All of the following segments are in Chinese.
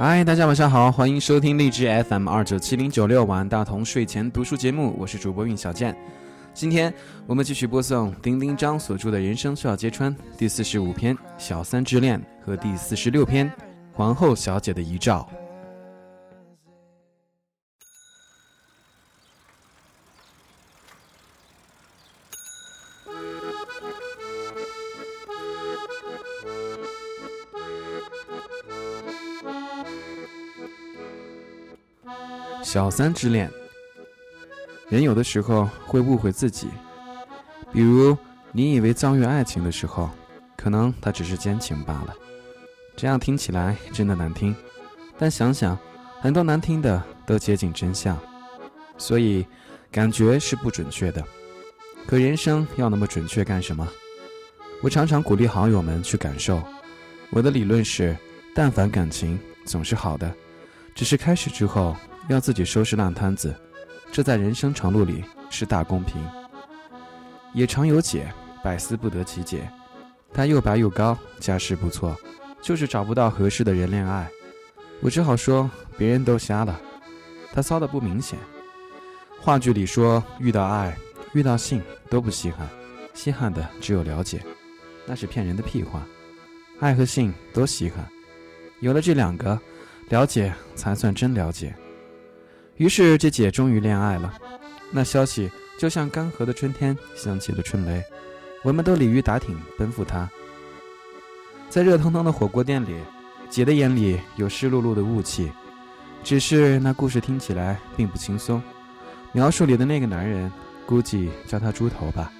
嗨，大家晚上好，欢迎收听荔枝 FM 二九七零九六晚大同睡前读书节目，我是主播运小健。今天我们继续播送丁丁张所著的《人生需要揭穿》第四十五篇《小三之恋》和第四十六篇《皇后小姐的遗照》。小三之恋，人有的时候会误会自己，比如你以为遭遇爱情的时候，可能他只是奸情罢了。这样听起来真的难听，但想想，很多难听的都接近真相，所以感觉是不准确的。可人生要那么准确干什么？我常常鼓励好友们去感受。我的理论是，但凡感情总是好的，只是开始之后。要自己收拾烂摊子，这在人生长路里是大公平。也常有姐，百思不得其解。她又白又高，家世不错，就是找不到合适的人恋爱。我只好说别人都瞎了，她骚的不明显。话剧里说遇到爱、遇到性都不稀罕，稀罕的只有了解，那是骗人的屁话。爱和性都稀罕，有了这两个，了解才算真了解。于是这姐终于恋爱了，那消息就像干涸的春天响起了春雷，我们都鲤鱼打挺奔赴她。在热腾腾的火锅店里，姐的眼里有湿漉漉的雾气，只是那故事听起来并不轻松。描述里的那个男人，估计叫他猪头吧。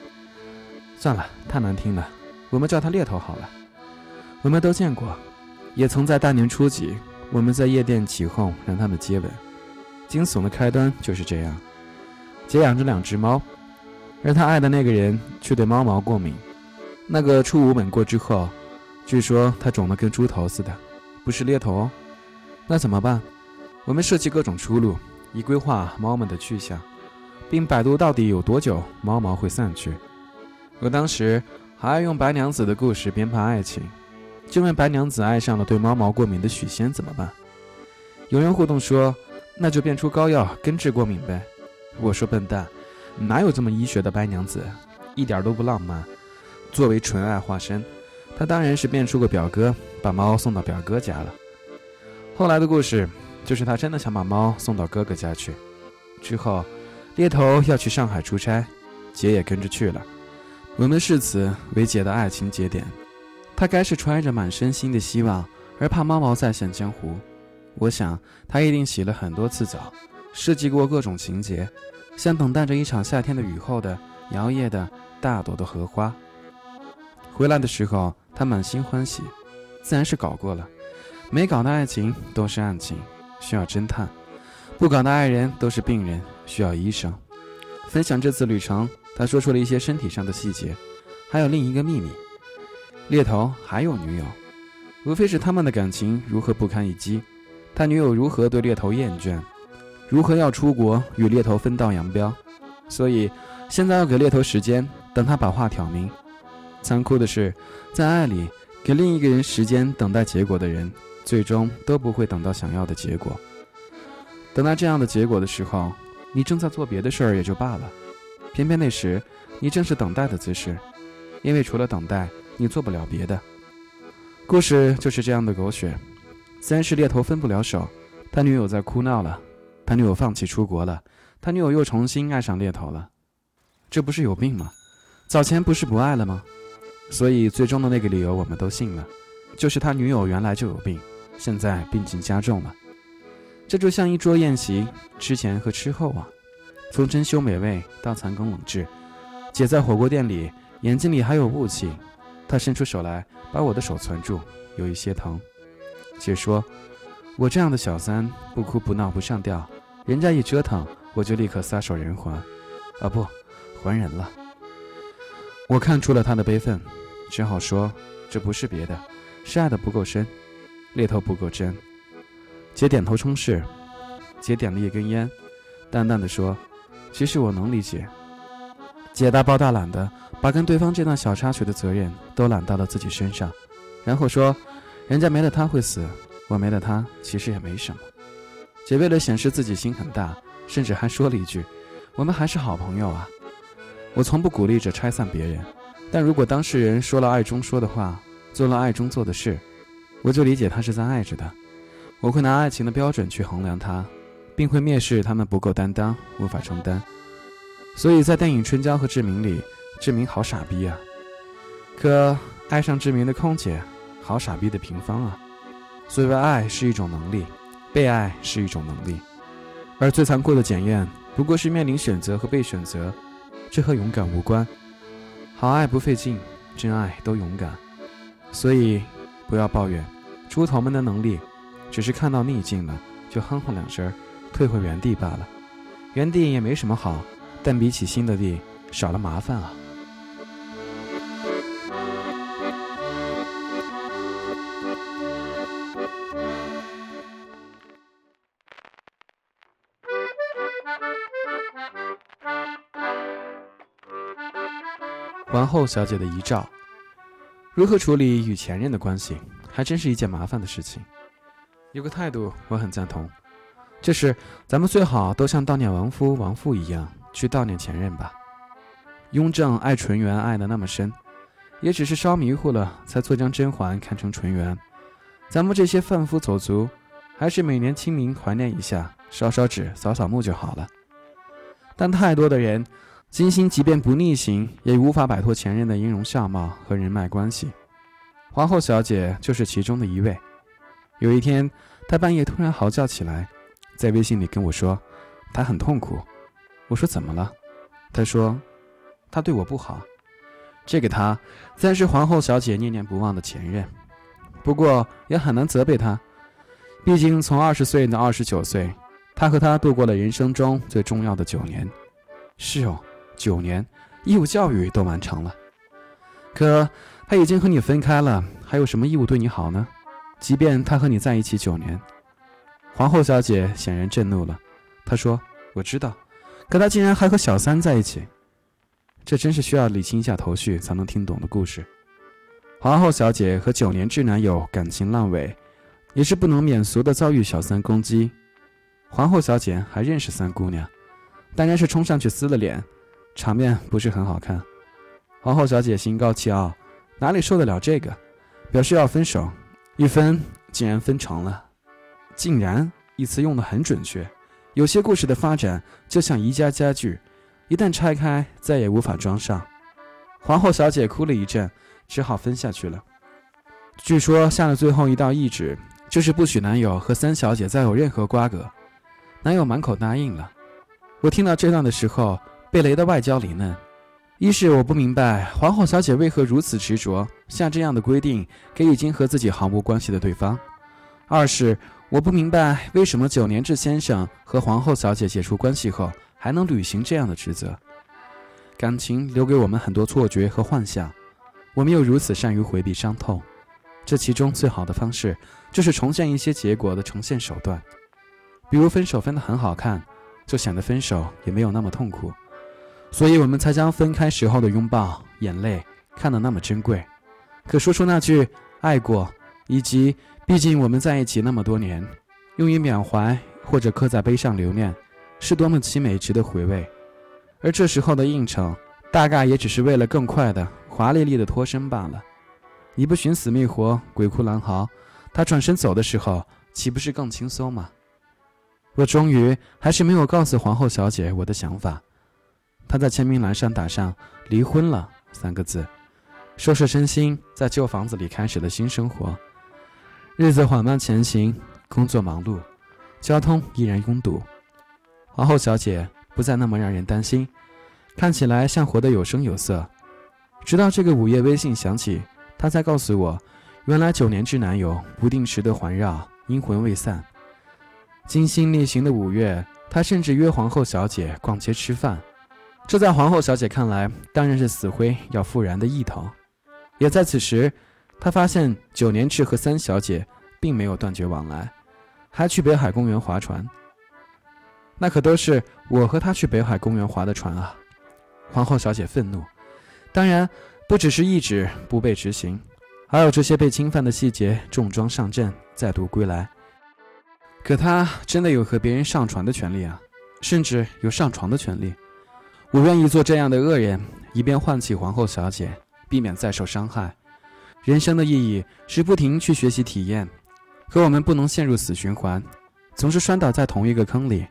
算了，太难听了，我们叫他猎头好了。我们都见过，也曾在大年初几，我们在夜店起哄让他们接吻。惊悚的开端就是这样。姐养着两只猫，而她爱的那个人却对猫毛过敏。那个初五吻过之后，据说他肿得跟猪头似的，不是猎头哦。那怎么办？我们设计各种出路，以规划猫们的去向，并百度到底有多久猫毛会散去。我当时还爱用白娘子的故事编排爱情，就问白娘子爱上了对猫毛过敏的许仙怎么办？有人互动说。那就变出膏药根治过敏呗。我说笨蛋，哪有这么医学的白娘子，一点都不浪漫。作为纯爱化身，他当然是变出个表哥，把猫送到表哥家了。后来的故事就是他真的想把猫送到哥哥家去。之后，猎头要去上海出差，姐也跟着去了。我们视此为姐的爱情节点。他该是揣着满身心的希望，而怕猫毛再现江湖。我想，他一定洗了很多次澡，设计过各种情节，像等待着一场夏天的雨后的摇曳的大朵的荷花。回来的时候，他满心欢喜，自然是搞过了。没搞的爱情都是案情，需要侦探；不搞的爱人都是病人，需要医生。分享这次旅程，他说出了一些身体上的细节，还有另一个秘密：猎头还有女友，无非是他们的感情如何不堪一击。他女友如何对猎头厌倦，如何要出国与猎头分道扬镳，所以现在要给猎头时间，等他把话挑明。残酷的是，在爱里给另一个人时间等待结果的人，最终都不会等到想要的结果。等到这样的结果的时候，你正在做别的事儿也就罢了，偏偏那时你正是等待的姿势，因为除了等待，你做不了别的。故事就是这样的狗血。三是猎头分不了手，他女友在哭闹了，他女友放弃出国了，他女友又重新爱上猎头了，这不是有病吗？早前不是不爱了吗？所以最终的那个理由我们都信了，就是他女友原来就有病，现在病情加重了。这就像一桌宴席，吃前和吃后啊，从珍馐美味到残羹冷炙。姐在火锅店里，眼睛里还有雾气，她伸出手来把我的手攥住，有一些疼。姐说：“我这样的小三，不哭不闹不上吊，人家一折腾，我就立刻撒手人寰，啊不，还人了。”我看出了他的悲愤，只好说：“这不是别的，是爱的不够深，猎头不够真。”姐点头称是。姐点了一根烟，淡淡的说：“其实我能理解。”姐大包大揽的把跟对方这段小插曲的责任都揽到了自己身上，然后说。人家没了他会死，我没了他其实也没什么。姐为了显示自己心很大，甚至还说了一句：“我们还是好朋友啊。”我从不鼓励着拆散别人，但如果当事人说了爱中说的话，做了爱中做的事，我就理解他是在爱着的。我会拿爱情的标准去衡量他，并会蔑视他们不够担当，无法承担。所以在电影《春娇》和志明里，志明好傻逼啊！可爱上志明的空姐，好傻逼的平方啊！所谓爱是一种能力。被爱是一种能力，而最残酷的检验不过是面临选择和被选择，这和勇敢无关。好爱不费劲，真爱都勇敢。所以，不要抱怨，猪头们的能力，只是看到逆境了就哼哼两声，退回原地罢了。原地也没什么好，但比起新的地，少了麻烦啊。后小姐的遗照，如何处理与前任的关系，还真是一件麻烦的事情。有个态度我很赞同，就是咱们最好都像悼念亡夫亡父一样去悼念前任吧。雍正爱纯元爱的那么深，也只是烧迷糊了，才错将甄嬛看成纯元。咱们这些贩夫走卒，还是每年清明怀念一下，烧烧纸，扫扫墓就好了。但太多的人。金星即便不逆行，也无法摆脱前任的音容相貌和人脉关系。皇后小姐就是其中的一位。有一天，她半夜突然嚎叫起来，在微信里跟我说，她很痛苦。我说怎么了？她说，她对我不好。这个她，自然是皇后小姐念念不忘的前任。不过也很难责备她，毕竟从二十岁到二十九岁，她和他度过了人生中最重要的九年。是哦。九年，义务教育都完成了，可他已经和你分开了，还有什么义务对你好呢？即便他和你在一起九年，皇后小姐显然震怒了。她说：“我知道，可他竟然还和小三在一起，这真是需要理清一下头绪才能听懂的故事。”皇后小姐和九年制男友感情烂尾，也是不能免俗的遭遇小三攻击。皇后小姐还认识三姑娘，当然是冲上去撕了脸。场面不是很好看，皇后小姐心高气傲，哪里受得了这个？表示要分手，一分竟然分成了，竟然一词用的很准确。有些故事的发展就像宜家家具，一旦拆开再也无法装上。皇后小姐哭了一阵，只好分下去了。据说下了最后一道懿旨，就是不许男友和三小姐再有任何瓜葛。男友满口答应了。我听到这段的时候。被雷的外焦里嫩，一是我不明白皇后小姐为何如此执着下这样的规定给已经和自己毫无关系的对方；二是我不明白为什么九年制先生和皇后小姐解除关系后还能履行这样的职责。感情留给我们很多错觉和幻想，我们又如此善于回避伤痛，这其中最好的方式就是重现一些结果的重现手段，比如分手分得很好看，就显得分手也没有那么痛苦。所以我们才将分开时候的拥抱、眼泪看得那么珍贵。可说出那句“爱过”，以及“毕竟我们在一起那么多年”，用于缅怀或者刻在碑上留念，是多么凄美、值得回味。而这时候的应承，大概也只是为了更快的、华丽丽的脱身罢了。你不寻死觅活、鬼哭狼嚎，他转身走的时候，岂不是更轻松吗？我终于还是没有告诉皇后小姐我的想法。他在签名栏上打上“离婚了”三个字，收拾身心，在旧房子里开始了新生活。日子缓慢前行，工作忙碌，交通依然拥堵。皇后小姐不再那么让人担心，看起来像活得有声有色。直到这个午夜微信响起，她才告诉我，原来九年之男友不定时的环绕，阴魂未散。精心逆行的五月，她甚至约皇后小姐逛街吃饭。这在皇后小姐看来，当然是死灰要复燃的意头。也在此时，她发现九年制和三小姐并没有断绝往来，还去北海公园划船。那可都是我和他去北海公园划的船啊！皇后小姐愤怒，当然不只是一旨不被执行，还有这些被侵犯的细节重装上阵，再度归来。可他真的有和别人上床的权利啊，甚至有上床的权利。我愿意做这样的恶人，以便唤起皇后小姐，避免再受伤害。人生的意义是不停去学习体验，可我们不能陷入死循环，总是摔倒在同一个坑里。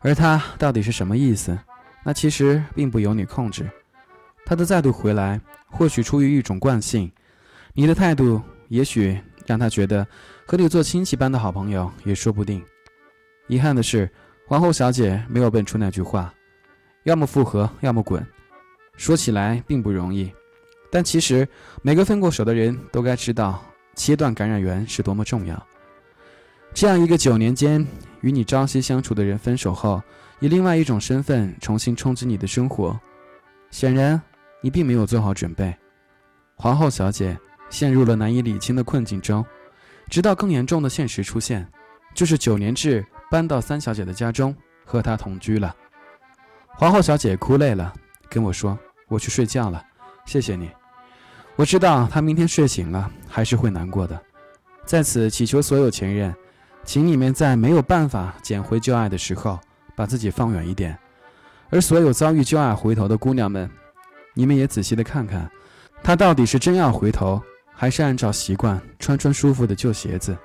而他到底是什么意思？那其实并不由你控制。他的再度回来，或许出于一种惯性，你的态度也许让他觉得和你做亲戚般的好朋友也说不定。遗憾的是，皇后小姐没有蹦出那句话：要么复合，要么滚。说起来并不容易，但其实每个分过手的人都该知道，切断感染源是多么重要。这样一个九年间与你朝夕相处的人分手后，以另外一种身份重新冲击你的生活，显然你并没有做好准备。皇后小姐陷入了难以理清的困境中，直到更严重的现实出现，就是九年制搬到三小姐的家中和她同居了。皇后小姐哭累了，跟我说：“我去睡觉了，谢谢你。”我知道她明天睡醒了还是会难过的，在此祈求所有前任。请你们在没有办法捡回旧爱的时候，把自己放远一点；而所有遭遇旧爱回头的姑娘们，你们也仔细的看看，他到底是真要回头，还是按照习惯穿穿舒服的旧鞋子，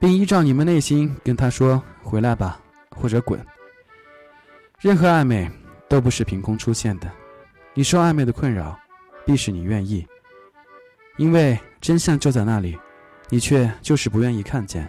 并依照你们内心跟他说“回来吧”或者“滚”。任何暧昧都不是凭空出现的，你受暧昧的困扰，必是你愿意，因为真相就在那里，你却就是不愿意看见。